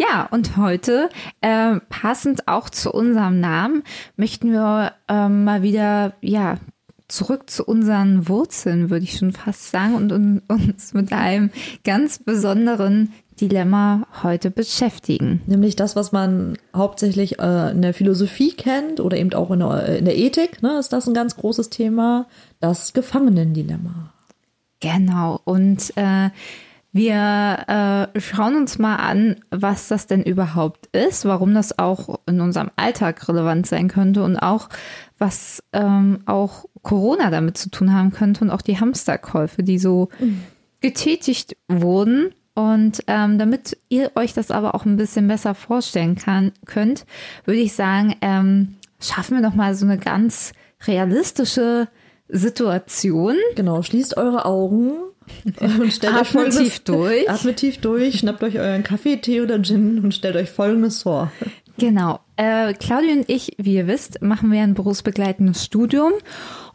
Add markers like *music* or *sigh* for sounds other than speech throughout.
Ja, und heute, äh, passend auch zu unserem Namen, möchten wir äh, mal wieder, ja, zurück zu unseren Wurzeln, würde ich schon fast sagen, und, und uns mit einem ganz besonderen Dilemma heute beschäftigen. Nämlich das, was man hauptsächlich äh, in der Philosophie kennt oder eben auch in der, in der Ethik, ne, ist das ein ganz großes Thema, das Gefangenendilemma. Genau, und äh, wir äh, schauen uns mal an, was das denn überhaupt ist, warum das auch in unserem Alltag relevant sein könnte und auch, was ähm, auch Corona damit zu tun haben könnte und auch die Hamsterkäufe, die so getätigt wurden. Und ähm, damit ihr euch das aber auch ein bisschen besser vorstellen kann, könnt, würde ich sagen, ähm, schaffen wir doch mal so eine ganz realistische Situation. Genau, schließt eure Augen *laughs* und stellt euch Atmet folgendes, tief durch. Atmet tief durch, schnappt euch euren Kaffee, Tee oder Gin und stellt euch folgendes vor. Genau. Äh, Claudia und ich, wie ihr wisst, machen wir ein berufsbegleitendes Studium.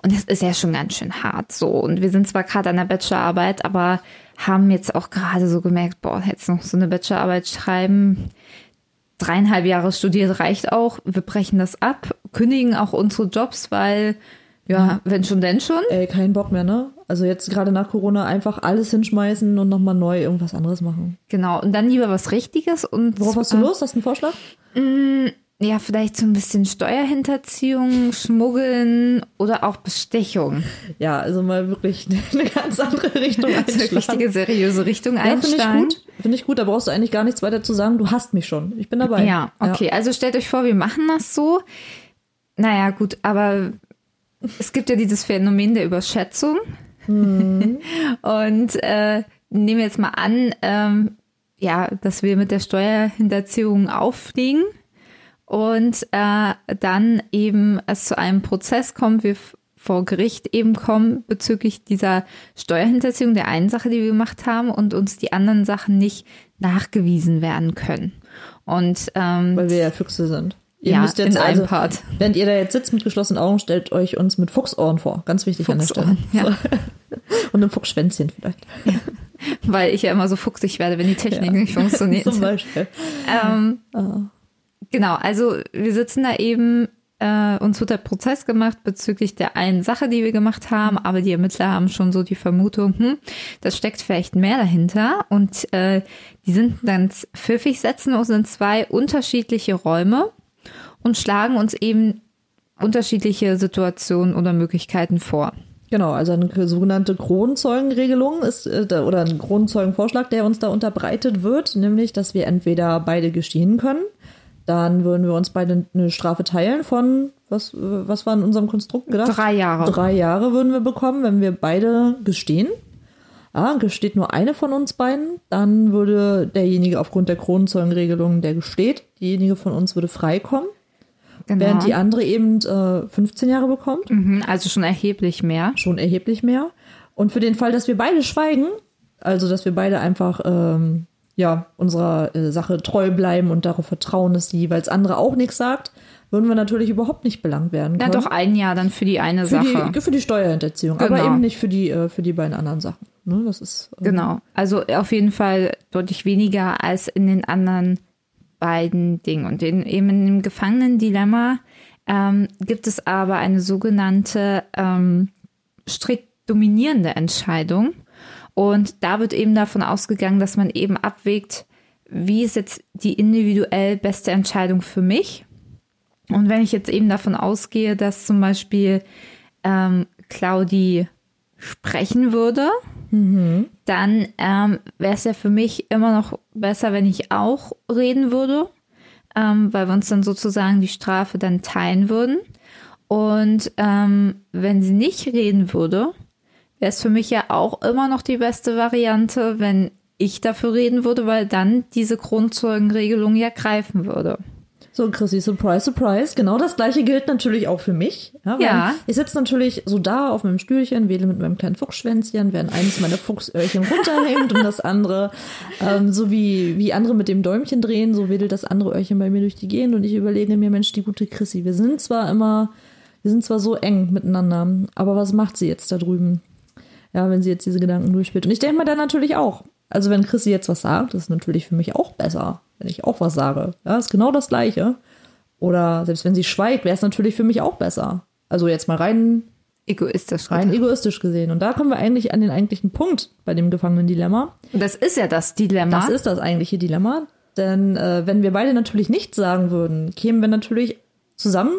Und das ist ja schon ganz schön hart so. Und wir sind zwar gerade an der Bachelorarbeit, aber haben jetzt auch gerade so gemerkt, boah, jetzt noch so eine Bachelorarbeit schreiben. Dreieinhalb Jahre studiert reicht auch. Wir brechen das ab, kündigen auch unsere Jobs, weil, ja, wenn schon, denn schon. Ey, kein Bock mehr, ne? Also jetzt gerade nach Corona einfach alles hinschmeißen und nochmal neu irgendwas anderes machen. Genau. Und dann lieber was Richtiges. Und Worauf hast du äh, Lust? Hast du einen Vorschlag? Ja, vielleicht so ein bisschen Steuerhinterziehung, Schmuggeln oder auch Bestechung. Ja, also mal wirklich *laughs* eine ganz andere Richtung Also eine einschlagen. richtige seriöse Richtung Ja, finde ich einschlagen. gut. Finde ich gut, da brauchst du eigentlich gar nichts weiter zu sagen. Du hast mich schon. Ich bin dabei. Ja, okay. Also stellt euch vor, wir machen das so. Naja, gut, aber es gibt ja dieses Phänomen der Überschätzung. Mhm. *laughs* Und äh, nehmen wir jetzt mal an, ähm, ja, dass wir mit der Steuerhinterziehung auffliegen und äh, dann eben es zu einem Prozess kommt, wir vor Gericht eben kommen bezüglich dieser Steuerhinterziehung der einen Sache, die wir gemacht haben und uns die anderen Sachen nicht nachgewiesen werden können. Und ähm, Weil wir ja Füchse sind. Ihr Ja, müsst jetzt also, Part. Während ihr da jetzt sitzt mit geschlossenen Augen, stellt euch uns mit Fuchsohren vor. Ganz wichtig an der Stelle. Fuchsohren, ja. *laughs* Und einem Fuchsschwänzchen vielleicht. weil ich ja immer so fuchsig werde, wenn die Technik nicht funktioniert. *laughs* Zum Beispiel. Ähm, Genau, also wir sitzen da eben, äh, uns wird der Prozess gemacht bezüglich der einen Sache, die wir gemacht haben, aber die Ermittler haben schon so die Vermutung, hm, das steckt vielleicht mehr dahinter und äh, die sind ganz pfiffig, setzen uns in zwei unterschiedliche Räume und schlagen uns eben unterschiedliche Situationen oder Möglichkeiten vor. Genau, also eine sogenannte Kronzeugenregelung ist, äh, oder ein Kronzeugenvorschlag, der uns da unterbreitet wird, nämlich, dass wir entweder beide gestehen können, dann würden wir uns beide eine Strafe teilen von, was, was war in unserem Konstrukt gedacht? Drei Jahre. Drei Jahre würden wir bekommen, wenn wir beide gestehen. Ja, gesteht nur eine von uns beiden, dann würde derjenige aufgrund der Kronenzeugenregelung, der gesteht, diejenige von uns würde freikommen, Genau. während die andere eben äh, 15 Jahre bekommt Mhm, also schon erheblich mehr. schon erheblich mehr. Und für den Fall, dass wir beide schweigen, also dass wir beide einfach ähm, ja unserer äh, Sache treu bleiben und darauf vertrauen, dass die jeweils andere auch nichts sagt, würden wir natürlich überhaupt nicht belangt werden Na können. doch ein Jahr dann für die eine für Sache. die, für die Steuerhinterziehung, aber Genau. eben nicht für die äh, für die beiden anderen Sachen. Ne, das ist äh, Genau. Also auf jeden Fall deutlich weniger als in den anderen beiden Dingen. Und in, eben in dem Gefangenen-Dilemma ähm, gibt es aber eine sogenannte ähm, strikt dominierende Entscheidung. Und da wird eben davon ausgegangen, dass man eben abwägt, wie ist jetzt die individuell beste Entscheidung für mich. Und wenn ich jetzt eben davon ausgehe, dass zum Beispiel ähm, Claudi sprechen würde, dann ähm, wäre es ja für mich immer noch besser, wenn ich auch reden würde, ähm, weil wir uns dann sozusagen die Strafe dann teilen würden. Und ähm, wenn sie nicht reden würde, wäre es für mich ja auch immer noch die beste Variante, wenn ich dafür reden würde, weil dann diese Grundzeugenregelung ja greifen würde. So, Chrissy, surprise, surprise. Genau das gleiche gilt natürlich auch für mich. Ja. Ja. Ich sitze natürlich so da auf meinem Stühlchen, wedel mit meinem kleinen Fuchsschwänzchen, während eines meiner Fuchsöhrchen runterhängt und das andere, ähm, so wie, wie andere mit dem Däumchen drehen, so wedelt das andere Öhrchen bei mir durch die Gegend und ich überlege mir, Mensch, die gute Chrissy, wir sind zwar immer, wir sind zwar so eng miteinander, aber was macht sie jetzt da drüben? Ja, wenn sie jetzt diese Gedanken durchspielt. Und ich denke mir dann natürlich auch, also wenn Chrissy jetzt was sagt, ist natürlich für mich auch besser, wenn ich auch was sage. Ja, ist genau das Gleiche. Oder selbst wenn sie schweigt, wäre es natürlich für mich auch besser. Also jetzt mal rein, Egoistisch. rein egoistisch gesehen. Und da kommen wir eigentlich an den eigentlichen Punkt bei dem Gefangenen-Dilemma. Das ist ja das Dilemma. Das ist das eigentliche Dilemma. Denn äh, wenn wir beide natürlich nichts sagen würden, kämen wir natürlich zusammen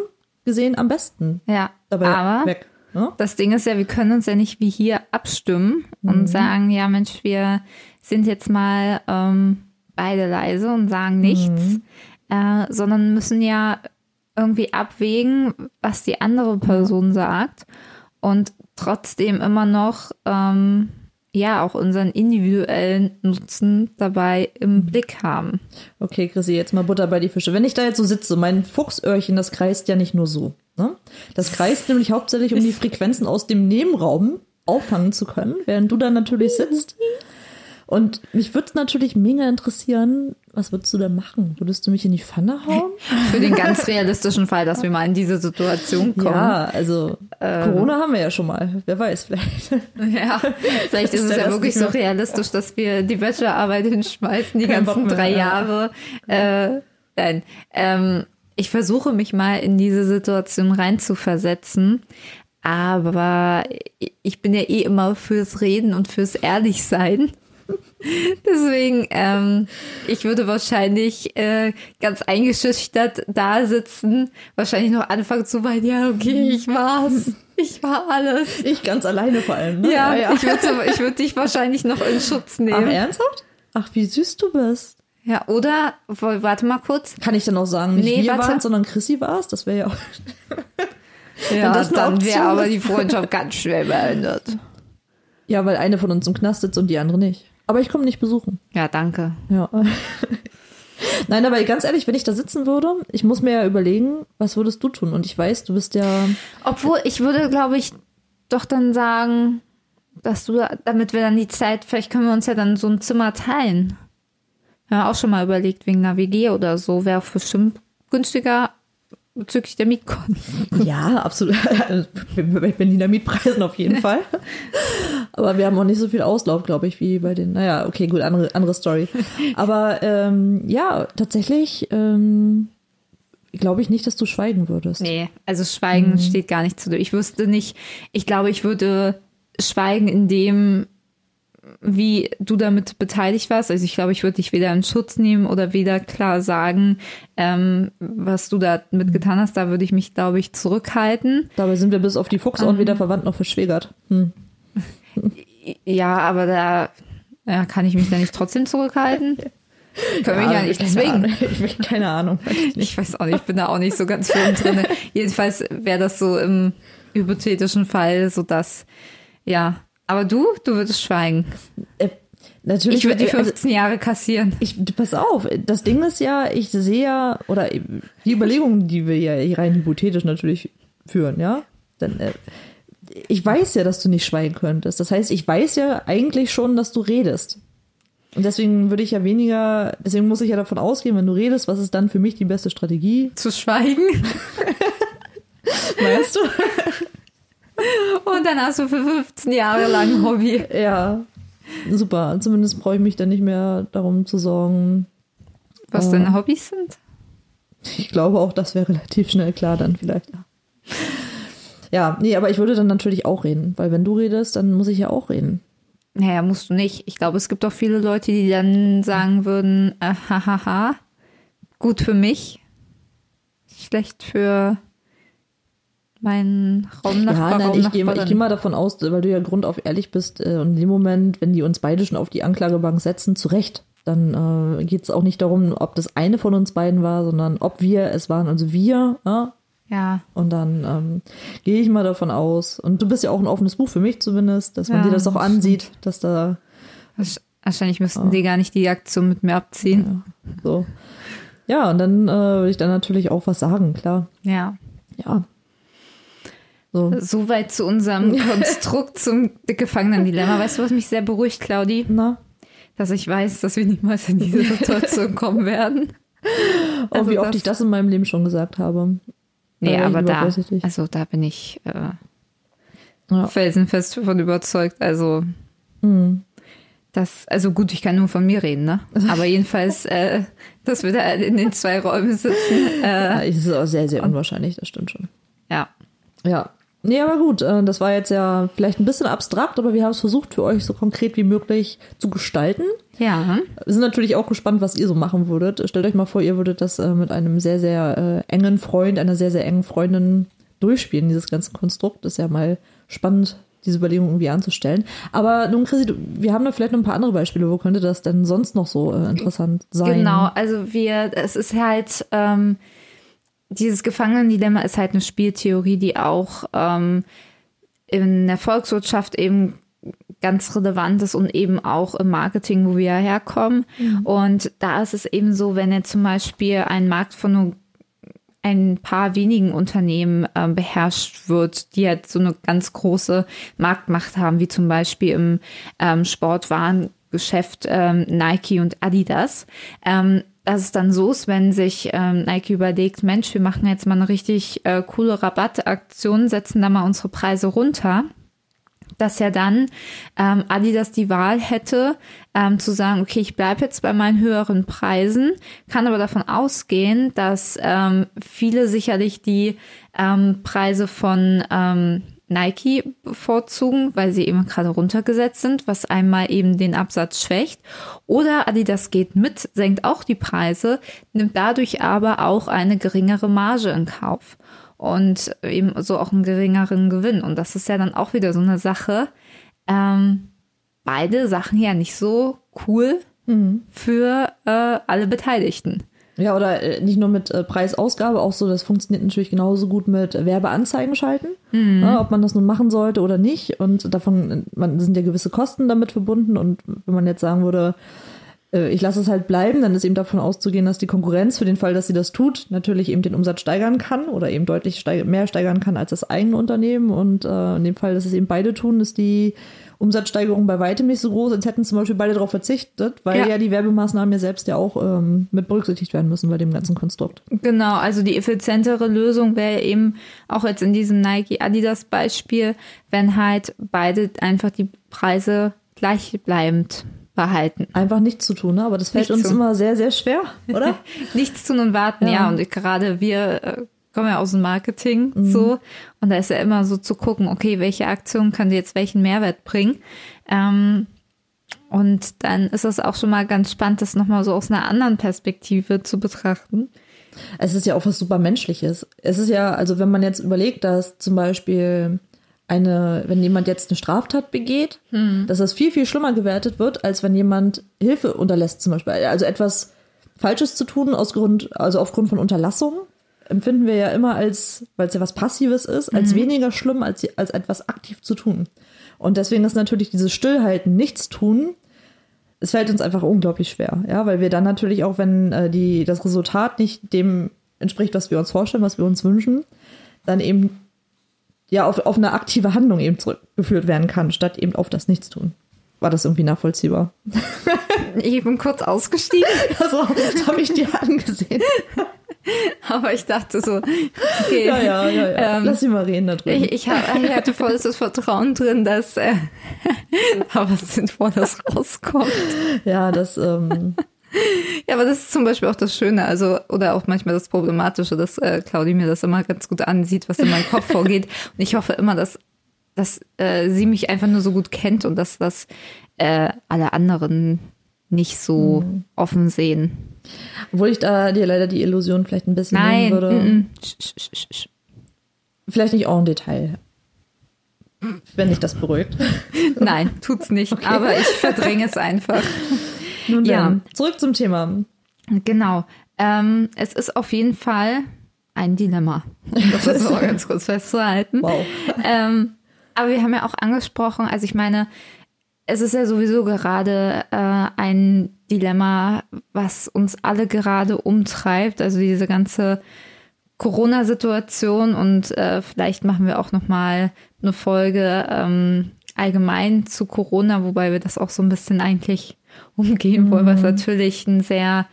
gesehen am besten ja, dabei aber weg. Ne? das Ding ist ja, wir können uns ja nicht wie hier abstimmen Mhm. und sagen, ja Mensch, wir sind jetzt mal ähm, beide leise und sagen nichts, Mhm. äh, sondern müssen ja irgendwie abwägen, was die andere Person sagt und trotzdem immer noch ähm, ja auch unseren individuellen Nutzen dabei im Mhm. Blick haben. Okay, Chrissy, jetzt mal Butter bei die Fische. Wenn ich da jetzt so sitze, mein Fuchsöhrchen, das kreist ja nicht nur so. Ne? Das kreist *laughs* nämlich hauptsächlich, um die Frequenzen aus dem Nebenraum auffangen zu können, während du dann natürlich sitzt. *laughs* Und mich würde es natürlich mega interessieren, was würdest du da machen? Würdest du mich in die Pfanne hauen? Für den ganz *laughs* realistischen Fall, dass wir mal in diese Situation kommen. Ja, also Ähm. Corona haben wir ja schon mal. Wer weiß, vielleicht. Ja, vielleicht *laughs* ist Ist es ja wirklich so realistisch, dass wir die Bachelorarbeit hinschmeißen, die Kein ganzen mehr, drei ja. Jahre. Äh, nein, ähm, ich versuche mich mal in diese Situation reinzuversetzen, aber ich bin ja eh immer fürs Reden und fürs Ehrlichsein. *laughs* Deswegen, ähm, ich würde wahrscheinlich äh, ganz eingeschüchtert da sitzen, wahrscheinlich noch anfangen zu weinen, ja, okay, ich war's. Ich war alles. Ich ganz alleine vor allem. Ne? Ja, ich würde ich würd dich wahrscheinlich noch in Schutz Ach, nehmen. ernsthaft? Ach, wie süß du bist. Ja, oder, warte mal kurz. Kann ich dann auch sagen, nicht Nee, wir warte. waren, sondern Chrissy war es? Das wäre ja auch. *laughs* Ja, dann wäre aber die Freundschaft ganz schnell beendet. Ja, weil eine von uns im Knast sitzt und die andere nicht. Aber ich komme nicht besuchen. Ja, danke. Ja. *laughs* Nein, aber ganz ehrlich, wenn ich da sitzen würde, ich muss mir ja überlegen, was würdest du tun? Und ich weiß, du bist ja. Obwohl, ich würde, glaube ich, doch dann sagen, dass du, damit wir dann die Zeit, vielleicht können wir uns ja dann so ein Zimmer teilen. Haben auch schon mal überlegt, wegen einer WG oder so, wäre auch bestimmt günstiger bezüglich der Mietkosten. Ja, absolut. Bei Berliner Mietpreisen auf jeden Fall. Aber wir haben auch nicht so viel Auslauf, glaube ich, wie bei den. Naja, okay, gut, andere, andere Story. Aber ähm, ja, tatsächlich ähm, glaube ich nicht, dass du schweigen würdest. Nee, also Schweigen steht gar nicht zu dir. Ich wüsste nicht, ich glaube, ich würde schweigen in dem, wie du damit beteiligt warst. Also ich glaube, ich würde dich weder in Schutz nehmen oder weder klar sagen, ähm, was du da mitgetan hast. Da würde ich mich, glaube ich, zurückhalten. Dabei sind wir bis auf die Fuchsohren weder verwandt noch verschwägert. Hm. *laughs* Ja, aber da ja, kann ich mich da nicht trotzdem zurückhalten. *laughs* Können wir ja nicht zwingen. Ich keine Ahnung. Weiß ich weiß auch nicht, ich bin da auch nicht so ganz firm drin. *laughs* Jedenfalls wäre das so im hypothetischen Fall, so dass, ja. Aber du, du würdest schweigen. Äh, natürlich Ich würde die also, 15 Jahre kassieren. Ich, pass auf, das Ding ist ja, ich sehe ja, oder die Überlegungen, die wir ja hier rein hypothetisch natürlich führen, ja, dann, äh, ich weiß ja, dass du nicht schweigen könntest. Das heißt, ich weiß ja eigentlich schon, dass du redest. Und deswegen würde ich ja weniger, deswegen muss ich ja davon ausgehen, wenn du redest, was ist dann für mich die beste Strategie? Zu schweigen. *laughs* Weißt du? Und dann hast du für 15 Jahre lang ein Hobby. ja. Super. Zumindest brauche ich mich dann nicht mehr darum zu sorgen. Was Oh. deine Hobbys sind? Ich glaube auch, das wäre relativ schnell klar dann vielleicht. Ja. Ja, nee, aber ich würde dann natürlich auch reden, weil wenn du redest, dann muss ich ja auch reden. Naja, musst du nicht. Ich glaube, es gibt auch viele Leute, die dann sagen würden, äh, hahaha, gut für mich, schlecht für meinen Raumnachbar. ja, nein, ich gehe Raumnachbarin. ich geh mal davon aus, weil du ja grundauf ehrlich bist äh, und in dem Moment, wenn die uns beide schon auf die Anklagebank setzen, zu Recht, dann äh, geht es auch nicht darum, ob das eine von uns beiden war, sondern ob wir es waren, also wir, ja, Ja, Und dann ähm, gehe ich mal davon aus. Und du bist ja auch ein offenes Buch für mich zumindest, dass man Ja, dir das auch ansieht, dass da wahrscheinlich müssten die gar nicht die Aktion mit mir abziehen. so. Ja, und dann äh, würde ich dann natürlich auch was sagen, klar. Ja. Ja. So. Soweit zu unserem *laughs* Konstrukt zum Gefangenen-Dilemma. Weißt du, was mich sehr beruhigt, Claudi? Na, Dass ich weiß, dass wir niemals in diese *laughs* Situation kommen werden. oh, Also wie oft ich das in meinem Leben schon gesagt habe. Nee, ich aber da, also da bin ich äh, Ja. felsenfest davon überzeugt. Also Mhm. das, also gut, ich kann nur von mir reden, ne? *laughs* Aber jedenfalls, äh, dass wir da in den zwei Räumen sitzen. Äh, Ja, ist auch sehr, sehr unwahrscheinlich, das stimmt schon. ja. Ja. Nee, aber gut, äh, das war jetzt ja vielleicht ein bisschen abstrakt, aber wir haben es versucht, für euch so konkret wie möglich zu gestalten. Ja. Wir sind natürlich auch gespannt, was ihr so machen würdet. Stellt euch mal vor, ihr würdet das äh, mit einem sehr, sehr äh, engen Freund, einer sehr, sehr engen Freundin durchspielen, dieses ganze Konstrukt. Das ist ja mal spannend, diese Überlegung irgendwie anzustellen. Aber nun, Chrissy, wir haben da vielleicht noch ein paar andere Beispiele. Wo könnte das denn sonst noch so interessant sein? Genau, also wir, es ist halt, ähm, dieses Gefangenen-Dilemma ist halt eine Spieltheorie, die auch ähm, in der Volkswirtschaft eben ganz relevant ist und eben auch im Marketing, wo wir herkommen. Und da ist es eben so, wenn jetzt zum Beispiel ein Markt von nur ein paar wenigen Unternehmen ähm, beherrscht wird, die halt so eine ganz große Marktmacht haben, wie zum Beispiel im ähm, Sportwarengeschäft ähm, Nike und Adidas. Ähm, dass es dann so ist, wenn sich ähm, Nike überlegt, Mensch, wir machen jetzt mal eine richtig äh, coole Rabattaktion, setzen da mal unsere Preise runter dass ja dann ähm, Adidas die Wahl hätte, ähm, zu sagen, okay, ich bleibe jetzt bei meinen höheren Preisen, kann aber davon ausgehen, dass ähm, viele sicherlich die ähm, Preise von ähm, Nike bevorzugen, weil sie eben gerade runtergesetzt sind, was einmal eben den Absatz schwächt. Oder Adidas geht mit, senkt auch die Preise, nimmt dadurch aber auch eine geringere Marge in Kauf und eben so auch einen geringeren Gewinn. Und das ist ja dann auch wieder so eine Sache. Ähm, beide Sachen ja nicht so cool für äh, alle Beteiligten. Ja, oder äh, nicht nur mit äh, Preisausgabe, auch so, das funktioniert natürlich genauso gut mit Werbeanzeigen schalten, ja, ob man das nun machen sollte oder nicht. Und davon äh, man, sind ja gewisse Kosten damit verbunden. Und wenn man jetzt sagen würde, äh, ich lasse es halt bleiben, dann ist eben davon auszugehen, dass die Konkurrenz für den Fall, dass sie das tut, natürlich eben den Umsatz steigern kann oder eben deutlich steig mehr steigern kann als das eigene Unternehmen. Und äh, in dem Fall, dass es eben beide tun, ist die Umsatzsteigerung bei weitem nicht so groß, als hätten zum Beispiel beide darauf verzichtet, weil Ja. ja, die Werbemaßnahmen ja selbst ja auch ähm, mit berücksichtigt werden müssen bei dem ganzen Konstrukt. Genau, also die effizientere Lösung wäre eben auch jetzt in diesem Nike-Adidas-Beispiel, wenn halt beide einfach die Preise gleichbleibend behalten. Einfach nichts zu tun, ne? aber das fällt Nichts uns tun. immer sehr, sehr schwer, oder? *laughs* Nichts tun und warten, ja. Ja. Und gerade wir äh, kommen ja aus dem Marketing Mhm. so. Und da ist ja immer so zu gucken, okay, welche Aktion könnte jetzt welchen Mehrwert bringen. Ähm, und dann ist es auch schon mal ganz spannend, das nochmal so aus einer anderen Perspektive zu betrachten. Es ist ja auch was super Menschliches. Es ist ja, also wenn man jetzt überlegt, dass zum Beispiel eine, wenn jemand jetzt eine Straftat begeht, dass das viel, viel schlimmer gewertet wird, als wenn jemand Hilfe unterlässt zum Beispiel. Also etwas Falsches zu tun aus Grund, also aufgrund von Unterlassung, empfinden wir ja immer als, weil es ja was Passives ist, als weniger schlimm, als, als etwas aktiv zu tun. Und deswegen ist natürlich dieses Stillhalten, nichts tun, es fällt uns einfach unglaublich schwer, ja, weil wir dann natürlich auch, wenn äh, die, das Resultat nicht dem entspricht, was wir uns vorstellen, was wir uns wünschen, dann eben ja auf, auf eine aktive Handlung eben zurückgeführt werden kann, statt eben auf das Nichtstun. War das irgendwie nachvollziehbar? *laughs* Ich bin kurz ausgestiegen, *laughs* Also, das habe ich dir angesehen. *laughs* aber ich dachte so, okay. Ja, ja, ja. ja. Ähm, Lass sie mal reden da drüben. Ich, ich, hab, ich hatte vollstes Vertrauen drin, dass äh, aber sinnvoll das rauskommt. Ja, das, ähm, Ja, aber das ist zum Beispiel auch das Schöne, also oder auch manchmal das Problematische, dass äh, Claudi mir das immer ganz gut ansieht, was in meinem Kopf *laughs* vorgeht. Und ich hoffe immer, dass, dass äh, sie mich einfach nur so gut kennt und dass das äh, alle anderen nicht so offen sehen. obwohl ich da dir leider die Illusion vielleicht ein bisschen Nein, nehmen würde. sch. Vielleicht nicht auch im Detail. Wenn dich das beruhigt. *laughs* nein, tut's nicht. *laughs* Aber ich verdränge es einfach. Nun Ja. dann, zurück zum Thema. Genau. Ähm, es ist auf jeden Fall ein Dilemma. Um das *laughs* jetzt mal ganz kurz festzuhalten. Wow. Ähm, aber wir haben ja auch angesprochen, also ich meine, es ist ja sowieso gerade äh, ein Dilemma, was uns alle gerade umtreibt. Also diese ganze Corona-Situation und äh, vielleicht machen wir auch noch mal eine Folge ähm, allgemein zu Corona, wobei wir das auch so ein bisschen eigentlich umgehen wollen, was natürlich ein sehr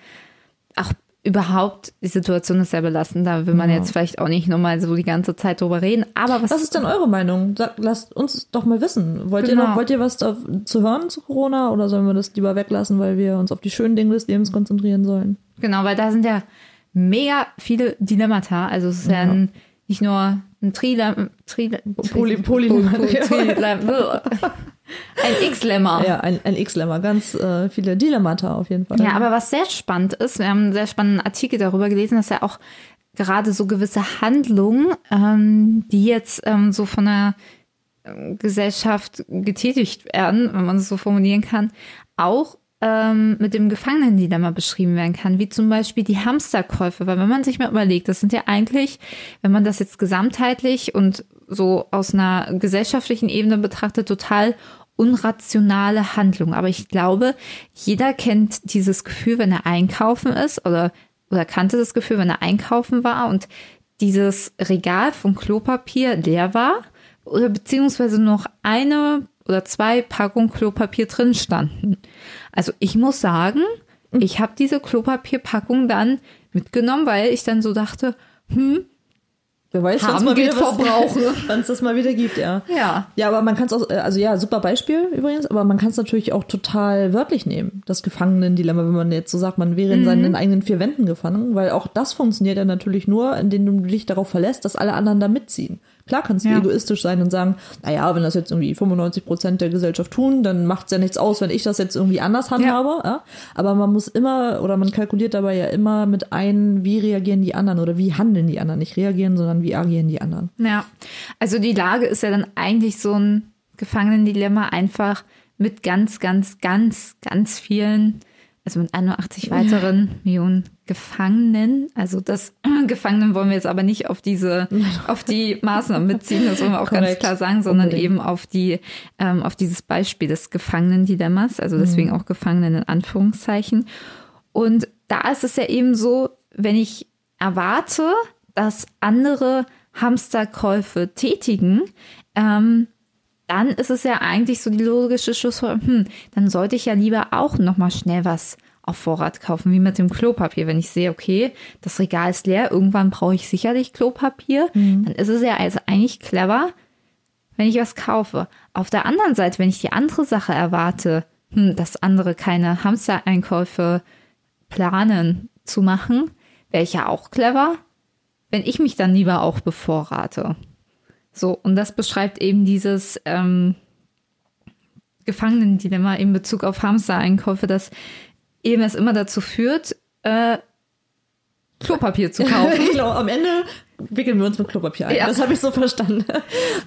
auch überhaupt die Situation ist sehr belastend. Da will man Ja. jetzt vielleicht auch nicht nochmal so die ganze Zeit drüber reden. Aber was, Was ist denn eure Meinung? Lasst uns doch mal wissen. Wollt ihr Genau. noch, wollt ihr was da zu hören zu Corona oder sollen wir das lieber weglassen, weil wir uns auf die schönen Dinge des Lebens konzentrieren sollen? Genau, weil da sind ja mega viele Dilemmata. Also es ist ja, Ja. ein, nicht nur ein Trilem, Trilem, Poly- Polylemma. ein X-Lemma. Ja, ein, ein X-Lemma. Ganz äh, viele Dilemmata auf jeden Fall. Ja, aber was sehr spannend ist, wir haben einen sehr spannenden Artikel darüber gelesen, dass ja auch gerade so gewisse Handlungen, ähm, die jetzt ähm, so von der ähm, Gesellschaft getätigt werden, wenn man es so formulieren kann, auch ähm, mit dem Gefangenendilemma beschrieben werden kann, wie zum Beispiel die Hamsterkäufe. Weil wenn man sich mal überlegt, das sind ja eigentlich, wenn man das jetzt gesamtheitlich und so aus einer gesellschaftlichen Ebene betrachtet, total unrationale Handlungen. Aber ich glaube, jeder kennt dieses Gefühl, wenn er einkaufen ist oder, oder kannte das Gefühl, wenn er einkaufen war und dieses Regal von Klopapier leer war oder beziehungsweise noch eine oder zwei Packungen Klopapier drin standen. Also ich muss sagen, ich habe diese Klopapierpackung dann mitgenommen, weil ich dann so dachte, hm, Wer weiß, wann's Haben mal wieder *laughs* das mal wieder gibt, ja. ja. Ja, aber man kann es auch, äh, also ja, super Beispiel übrigens, aber man kann es natürlich auch total wörtlich nehmen, das Gefangenen-Dilemma, wenn man jetzt so sagt, man wäre in seinen eigenen vier Wänden gefangen, weil auch das funktioniert ja natürlich nur, indem du dich darauf verlässt, dass alle anderen da mitziehen. Klar kannst du Ja. egoistisch sein und sagen, naja, wenn das jetzt irgendwie 95 Prozent der Gesellschaft tun, dann macht's ja nichts aus, wenn ich das jetzt irgendwie anders handhabe. Ja. Aber man muss immer, oder man kalkuliert dabei ja immer mit ein, wie reagieren die anderen oder wie handeln die anderen. Nicht reagieren, sondern wie agieren die anderen. Ja, also die Lage ist ja dann eigentlich so ein Gefangenendilemma einfach mit ganz, ganz, ganz, ganz vielen, also mit 81 weiteren Millionen Gefangenen. Also das *clears throat* Gefangenen wollen wir jetzt aber nicht auf diese, *laughs* auf die Maßnahmen beziehen, das wollen wir auch ganz Korrekt. klar sagen, sondern Unbedingt. eben auf die, ähm, auf dieses Beispiel des Gefangenendilemmas, also deswegen auch Gefangenen in Anführungszeichen. Und da ist es ja eben so, wenn ich erwarte, dass andere Hamsterkäufe tätigen, ähm, dann ist es ja eigentlich so die logische Schlussfolgerung, hm, dann sollte ich ja lieber auch noch mal schnell was auf Vorrat kaufen, wie mit dem Klopapier. Wenn ich sehe, okay, das Regal ist leer, irgendwann brauche ich sicherlich Klopapier, dann ist es ja also eigentlich clever, wenn ich was kaufe. Auf der anderen Seite, wenn ich die andere Sache erwarte, hm, dass andere keine Hamstereinkäufe planen zu machen, wäre ich ja auch clever, wenn ich mich dann lieber auch bevorrate. So, und das beschreibt eben dieses ähm, Gefangenendilemma in Bezug auf Hamstereinkäufe, dass eben es immer dazu führt, äh, Klopapier zu kaufen. *laughs* Ich glaube, am Ende wickeln wir uns mit Klopapier ein. Ja. Das habe ich so verstanden.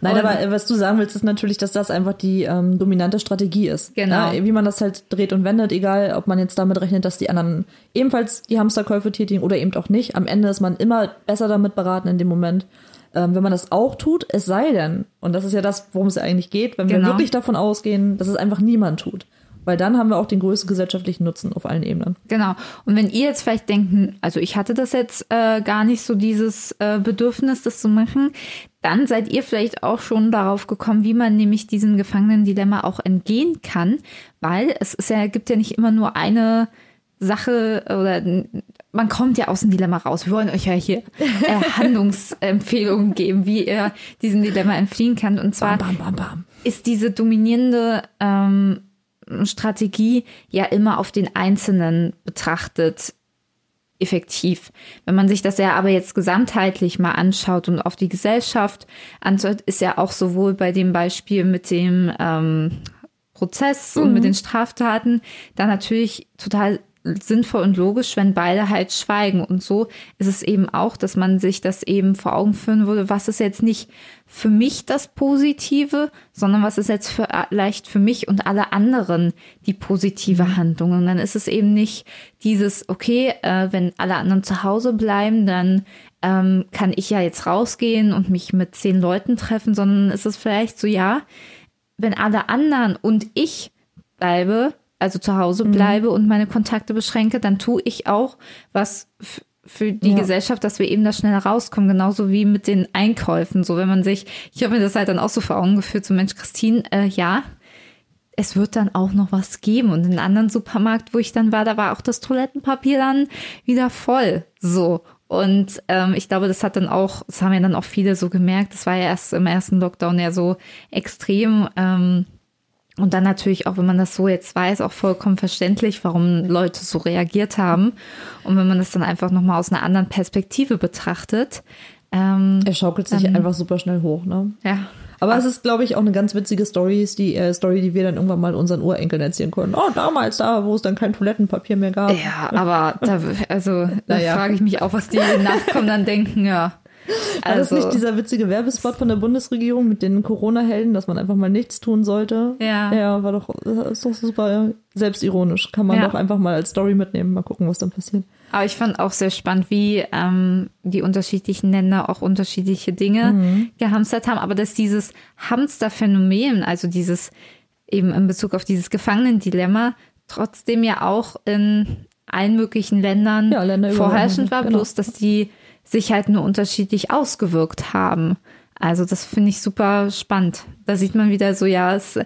Nein, Und- aber was du sagen willst, ist natürlich, dass das einfach die ähm, dominante Strategie ist. Genau. Ja, wie man das halt dreht und wendet, egal ob man jetzt damit rechnet, dass die anderen ebenfalls die Hamsterkäufe tätigen oder eben auch nicht. Am Ende ist man immer besser damit beraten in dem Moment. Ähm, wenn man das auch tut, es sei denn, und das ist ja das, worum es ja eigentlich geht, wenn wir Genau. wirklich davon ausgehen, dass es einfach niemand tut. Weil dann haben wir auch den größten gesellschaftlichen Nutzen auf allen Ebenen. Genau. Und wenn ihr jetzt vielleicht denkt, hm, also ich hatte das jetzt äh, gar nicht so dieses äh, Bedürfnis, das zu machen, dann seid ihr vielleicht auch schon darauf gekommen, wie man nämlich diesem Gefangenen-Dilemma auch entgehen kann, weil es ja, gibt ja nicht immer nur eine Sache oder man kommt ja aus dem Dilemma raus. Wir wollen euch ja hier äh, *laughs* Handlungsempfehlungen geben, wie ihr diesem Dilemma entfliehen kann. Und zwar Bam, bam, bam. ist diese dominierende ähm, Strategie ja immer auf den Einzelnen betrachtet effektiv. Wenn man sich das ja aber jetzt gesamtheitlich mal anschaut und auf die Gesellschaft anschaut, ist ja auch sowohl bei dem Beispiel mit dem ähm, Prozess und mit den Straftaten da natürlich total sinnvoll und logisch, wenn beide halt schweigen. Und so ist es eben auch, dass man sich das eben vor Augen führen würde, was ist jetzt nicht für mich das Positive, sondern was ist jetzt für, vielleicht für mich und alle anderen die positive Handlung. Und dann ist es eben nicht dieses, okay, äh, wenn alle anderen zu Hause bleiben, dann ähm, kann ich ja jetzt rausgehen und mich mit zehn Leuten treffen, sondern ist es vielleicht so, ja, wenn alle anderen und ich bleibe, also zu Hause bleibe und meine Kontakte beschränke, dann tue ich auch was für die Ja. Gesellschaft, dass wir eben da schneller rauskommen, genauso wie mit den Einkäufen. So, wenn man sich, ich habe mir das halt dann auch so vor Augen geführt, so Mensch, Christine, äh, ja, es wird dann auch noch was geben. Und in einem anderen Supermarkt, wo ich dann war, da war auch das Toilettenpapier dann wieder voll. So. Und ähm, ich glaube, das hat dann auch, das haben ja dann auch viele so gemerkt, das war ja erst im ersten Lockdown ja so extrem. Ähm, und dann natürlich auch, wenn man das so jetzt weiß, auch vollkommen verständlich, warum Leute so reagiert haben. Und wenn man das dann einfach nochmal aus einer anderen Perspektive betrachtet. Ähm, Er schaukelt sich Dann- einfach super schnell hoch, ne? ja. Aber es ist, glaube ich, auch eine ganz witzige Story, ist die äh, Story, die wir dann irgendwann mal unseren Urenkeln erzählen können. Oh, damals da, wo es dann kein Toilettenpapier mehr gab. Ja, aber da, also, *laughs* da Naja. frage ich mich auch, was die Nachkommen dann denken, ja. War das Also, nicht dieser witzige Werbespot von der Bundesregierung mit den Corona-Helden, dass man einfach mal nichts tun sollte? Ja. Ja, war doch, ist doch super selbstironisch. Kann man Ja. doch einfach mal als Story mitnehmen, mal gucken, was dann passiert. aber ich fand auch sehr spannend, wie ähm, die unterschiedlichen Länder auch unterschiedliche Dinge Mhm. gehamstert haben. Aber dass dieses Hamsterphänomen, also dieses eben in Bezug auf dieses Gefangenendilemma, trotzdem ja auch in allen möglichen Ländern Ja, vorherrschend war, genau. bloß dass die sich halt nur unterschiedlich ausgewirkt haben. Also das finde ich super spannend. Da sieht man wieder so, ja, es,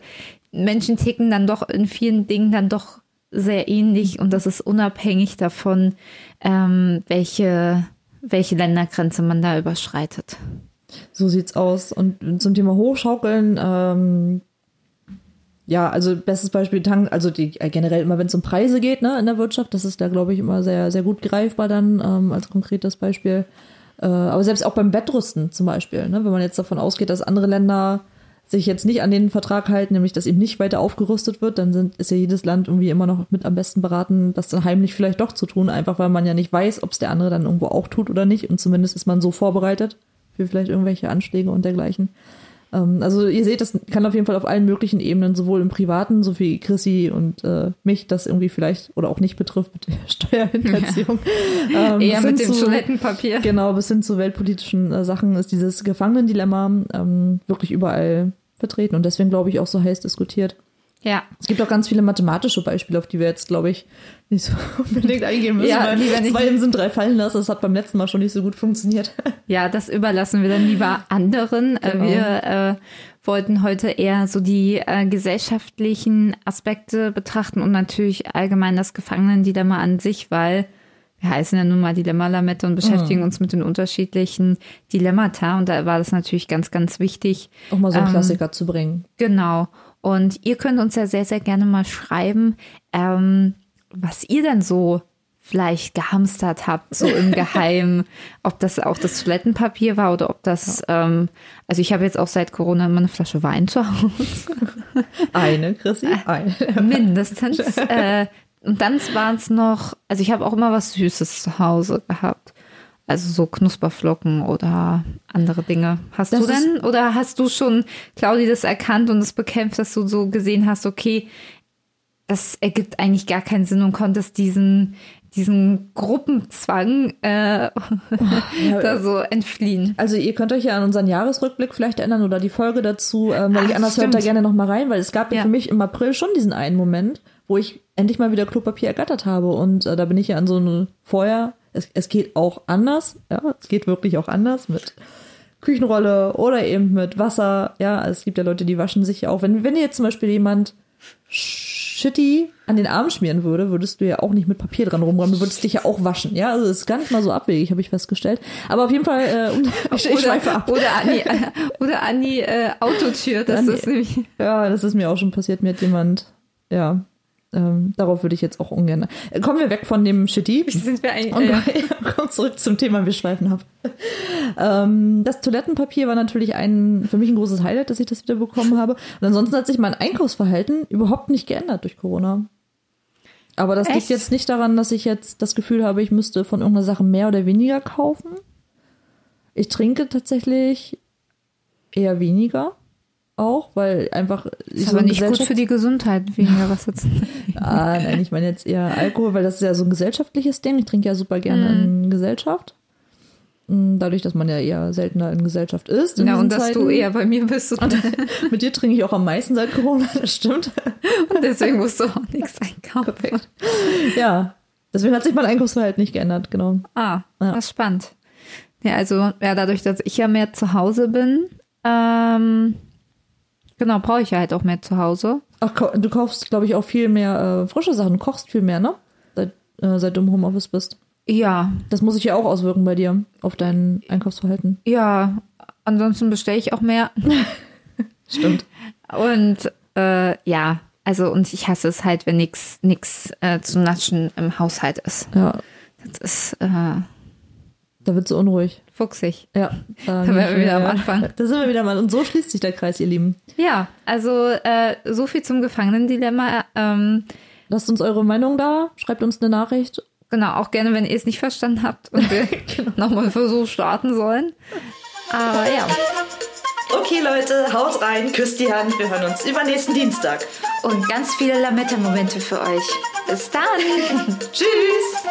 Menschen ticken dann doch in vielen Dingen dann doch sehr ähnlich und das ist unabhängig davon, ähm, welche, welche Ländergrenze man da überschreitet. So sieht's aus. Und zum Thema Hochschaukeln, ähm, ja, also bestes Beispiel Tank, also die äh, generell immer, wenn es um Preise geht, ne, in der Wirtschaft, das ist da, glaube ich, immer sehr, sehr gut greifbar dann ähm, als konkretes Beispiel. Äh, aber selbst auch beim Bettrüsten zum Beispiel, ne, wenn man jetzt davon ausgeht, dass andere Länder sich jetzt nicht an den Vertrag halten, nämlich dass eben nicht weiter aufgerüstet wird, dann sind, ist ja jedes Land irgendwie immer noch mit am besten beraten, das dann heimlich vielleicht doch zu tun, einfach weil man ja nicht weiß, ob es der andere dann irgendwo auch tut oder nicht. Und zumindest ist man so vorbereitet für vielleicht irgendwelche Anschläge und dergleichen. Ähm, also ihr seht, das kann auf jeden Fall auf allen möglichen Ebenen, sowohl im Privaten, so wie Chrissy und äh, mich, das irgendwie vielleicht oder auch nicht betrifft mit der *laughs* Steuerhinterziehung. Ähm, *laughs* Eher mit dem zu- Toilettenpapier. Genau, bis hin zu weltpolitischen äh, Sachen ist dieses Gefangenendilemma ähm, wirklich überall vertreten und deswegen glaube ich auch so heiß diskutiert. Ja. Es gibt auch ganz viele mathematische Beispiele, auf die wir jetzt, glaube ich, nicht so *laughs* unbedingt eingehen müssen, Ja, weil zwei im *laughs* sind drei fallen lassen. Das hat beim letzten Mal schon nicht so gut funktioniert. *laughs* Ja, das überlassen wir dann lieber anderen. Äh, Genau. Wir äh, wollten heute eher so die äh, gesellschaftlichen Aspekte betrachten und natürlich allgemein das Gefangenendilemma an sich, weil wir heißen ja nun mal Dilemma-Lamette und beschäftigen uns mit den unterschiedlichen Dilemmata. Und da war das natürlich ganz, ganz wichtig, Auch mal so einen Ähm, Klassiker zu bringen. Genau. Und ihr könnt uns ja sehr, sehr gerne mal schreiben, ähm, was ihr denn so vielleicht gehamstert habt, so im *laughs* Geheimen. ob das auch das Toilettenpapier war oder ob das, ähm, also ich habe jetzt auch seit Corona immer eine Flasche Wein zu Hause, Eine, Chrissy, eine. mindestens. *laughs* äh, und dann waren es noch, also ich habe auch immer was Süßes zu Hause gehabt. Also so Knusperflocken oder andere Dinge. Hast Das du denn oder hast du schon, Claudi, das erkannt und es bekämpft, dass du so gesehen hast, okay, das ergibt eigentlich gar keinen Sinn und konntest diesen, diesen Gruppenzwang äh, *laughs* da so entfliehen. Also ihr könnt euch ja an unseren Jahresrückblick vielleicht erinnern oder die Folge dazu, ähm, weil Ach, ich anders hört stimmt. da gerne noch mal rein, weil es gab ja. Ja. für mich im April schon diesen einen Moment, wo ich endlich mal wieder Klopapier ergattert habe und äh, da bin ich ja an so eine vorher, es, es geht auch anders, ja, es geht wirklich auch anders mit Küchenrolle oder eben mit Wasser, ja, es gibt ja Leute, die waschen sich ja auch, wenn, wenn dir jetzt zum Beispiel jemand Shitty an den Arm schmieren würde, würdest du ja auch nicht mit Papier dran rumräumen, du würdest dich ja auch waschen, ja, also es ist gar nicht mal so abwegig, habe ich festgestellt, aber auf jeden Fall, äh, um- *laughs* ich, ich schweife ab. oder an die, *laughs* oder an die äh, Autotür. Das An die- ist nämlich. Ja, das ist mir auch schon passiert. Mir hat jemand, ja, ähm, darauf würde ich jetzt auch ungern. Äh, Kommen wir weg von dem Shitty Sind wir eigentlich. und ja. *laughs* kommen zurück zum Thema, wir schweifen ab. ähm, das Toilettenpapier war natürlich ein, für mich ein großes Highlight, dass ich das wieder bekommen habe. Und ansonsten hat sich mein Einkaufsverhalten überhaupt nicht geändert durch Corona. Aber das liegt Echt? jetzt nicht daran, dass ich jetzt das Gefühl habe, ich müsste von irgendeiner Sache mehr oder weniger kaufen. Ich trinke tatsächlich eher weniger auch, weil einfach Ist aber nicht gut für die Gesundheit, weniger was jetzt. *laughs* Ah, nein, ich meine jetzt eher Alkohol, weil das ist ja so ein gesellschaftliches Ding. Ich trinke ja super gerne Mhm. in Gesellschaft. mh, dadurch, dass man ja eher seltener in Gesellschaft ist. In Ja, und dass du Zeiten. eher bei mir bist und, *laughs* Mit dir trinke ich auch am meisten seit Corona, *laughs* das stimmt. und deswegen musst du auch nichts einkaufen. Ja, deswegen hat sich mein Einkaufsverhalten nicht geändert, genau. Ah, Ja. das ist spannend. Ja, also ja, dadurch, dass ich ja mehr zu Hause bin, ähm, genau, brauche ich ja halt auch mehr zu Hause. Ach, du kaufst, glaube ich, auch viel mehr äh, frische Sachen. Du kochst viel mehr, ne? Seit, äh, seit du im Homeoffice bist. Ja, Das muss sich ja auch auswirken bei dir auf dein Einkaufsverhalten. ja. Ansonsten bestelle ich auch mehr. *laughs* Stimmt. Und äh, ja, also und ich hasse es halt, wenn nix nix äh, zu naschen im Haushalt ist. Ja, Das ist äh, da wird so unruhig. Fuchsig. Ja. Da wären wir wieder am Anfang. Da sind wir wieder mal. Und so schließt sich der Kreis, ihr Lieben. Ja, also äh, so viel zum Gefangenendilemma. Ähm, Lasst uns eure Meinung da. Schreibt uns eine Nachricht. genau, auch gerne, wenn ihr es nicht verstanden habt und wir *laughs* *laughs* nochmal einen Versuch starten sollen. Aber ja. Okay, Leute, haut rein, küsst die Hand. Wir hören uns übernächsten Dienstag. Und ganz viele Lametta-Momente für euch. Bis dann. *laughs* Tschüss.